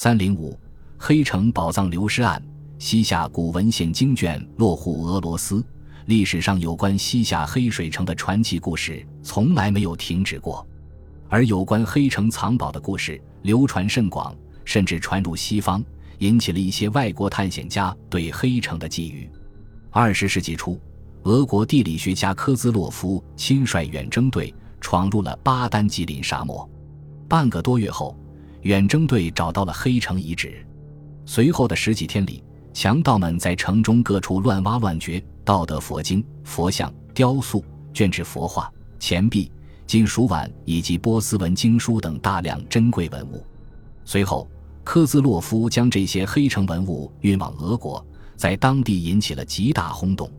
三零五，黑城宝藏流失案，西夏古文献经卷落户俄罗斯。历史上有关西夏黑水城的传奇故事从来没有停止过，而有关黑城藏宝的故事流传甚广，甚至传入西方，引起了一些外国探险家对黑城的觊觎。二十世纪初，俄国地理学家科兹洛夫亲率远征队闯入了巴丹吉林沙漠。半个多月后，远征队找到了黑城遗址。随后的十几天里，强盗们在城中各处乱挖乱掘，盗得佛经、佛像、雕塑、卷纸佛画、钱币、金属碗以及波斯文经书等大量珍贵文物。随后，科兹洛夫将这些黑城文物运往俄国。在当地引起了极大轰动。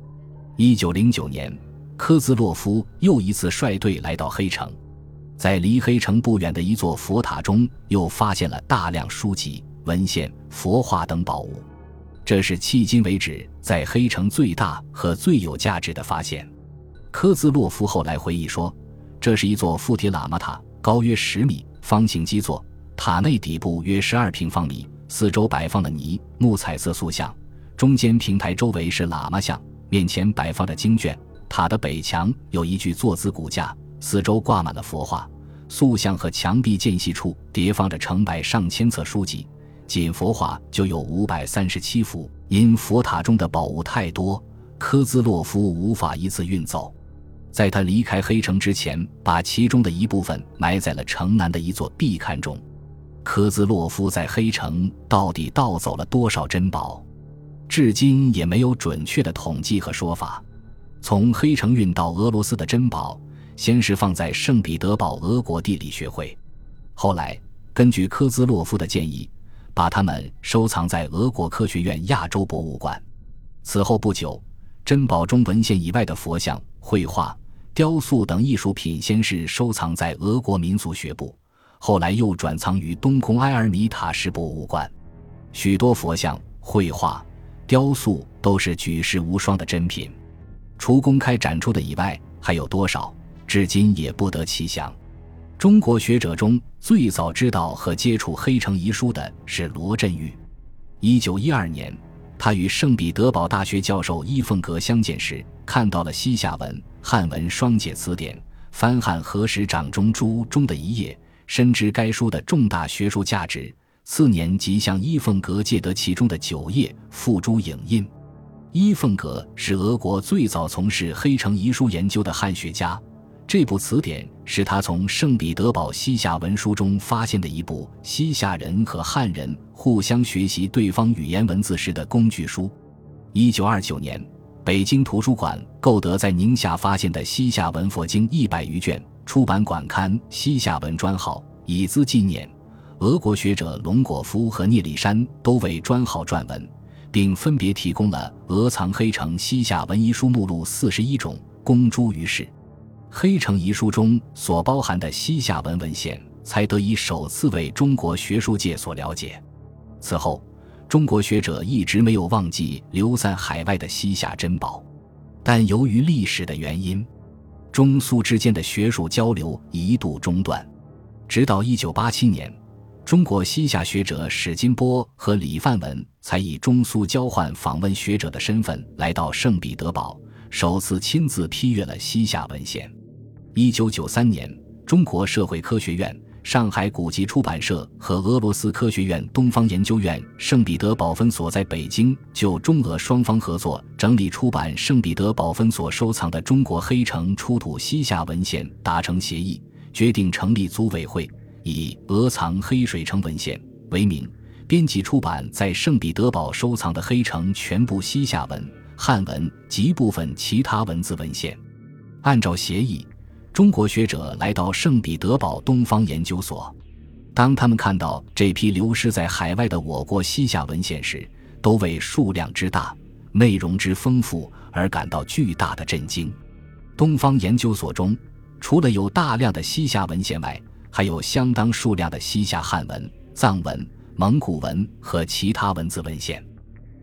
一九零九年，科兹洛夫又一次率队来到黑城，在离黑城不远的一座佛塔中，又发现了大量书籍、文献、佛画等宝物。这是迄今为止在黑城最大和最有价值的发现。科兹洛夫后来回忆说：“这是一座附体喇嘛塔，高约十米，方形基座，塔内底部约十二平方米，四周摆放了泥木彩色塑像。”中间平台周围是喇嘛像，面前摆放着经卷。塔的北墙有一具坐姿骨架，四周挂满了佛画、塑像和墙壁间隙处叠放着成百上千册书籍，仅佛画就有五百三十七幅。因佛塔中的宝物太多，科兹洛夫无法一次运走，在他离开黑城之前，把其中的一部分埋在了城南的一座壁龛中。科兹洛夫在黑城到底盗走了多少珍宝？至今也没有准确的统计和说法。从黑城运到俄罗斯的珍宝，先是放在圣彼得堡俄国地理学会，后来根据科兹洛夫的建议，把它们收藏在俄国科学院亚洲博物馆。此后不久，珍宝中文献以外的佛像、绘画、雕塑等艺术品，先是收藏在俄国民俗学部，后来又转藏于东宫埃尔米塔什博物馆。许多佛像、绘画。雕塑都是举世无双的珍品，除公开展出的以外，还有多少，至今也不得其详。中国学者中最早知道和接触黑城遗书的是罗振玉。一九一二年，他与圣彼得堡大学教授伊凤阁相见时，看到了西夏文、汉文双解词典，翻汉何时掌中珠中的一页，深知该书的重大学术价值。次年即向伊凤阁借得其中的九页，付诸影印。伊凤阁是俄国最早从事黑城遗书研究的汉学家，这部词典是他从圣彼得堡西夏文书中发现的一部西夏人和汉人互相学习对方语言文字时的工具书。一九二九年，北京图书馆购得在宁夏发现的西夏文佛经一百余卷，出版馆刊西夏文专号，以资纪念。俄国学者龙果夫和聂立山都为专号撰文，并分别提供了俄藏黑城西夏文遗书目录四十一种，公诸于世。黑城遗书中所包含的西夏文文献，才得以首次为中国学术界所了解。此后，中国学者一直没有忘记流散海外的西夏珍宝，但由于历史的原因，中苏之间的学术交流一度中断，直到一九八七年。中国西夏学者史金波和李范文才以中苏交换访问学者的身份来到圣彼得堡，首次亲自批阅了西夏文献。一九九三年，中国社会科学院、上海古籍出版社和俄罗斯科学院东方研究院圣彼得堡分所在北京就中俄双方合作整理出版圣彼得堡分所收藏的中国黑城出土西夏文献达成协议，决定成立组委会。以“俄藏黑水城文献”为名，编辑出版在圣彼得堡收藏的黑城全部西夏文、汉文及部分其他文字文献。按照协议，中国学者来到圣彼得堡东方研究所，当他们看到这批流失在海外的我国西夏文献时，都为数量之大、内容之丰富而感到巨大的震惊。东方研究所中，除了有大量的西夏文献外，还有相当数量的西夏汉文、藏文、蒙古文和其他文字文献。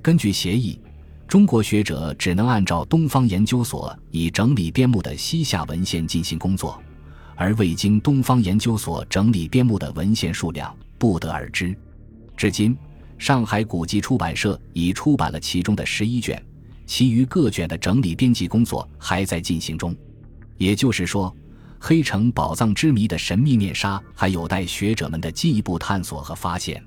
根据协议，中国学者只能按照东方研究所已整理编目的西夏文献进行工作，而未经东方研究所整理编目的文献数量不得而知。至今，上海古籍出版社已出版了其中的十一卷，其余各卷的整理编辑工作还在进行中。也就是说，黑城宝藏之谜的神秘面纱还有待学者们的进一步探索和发现。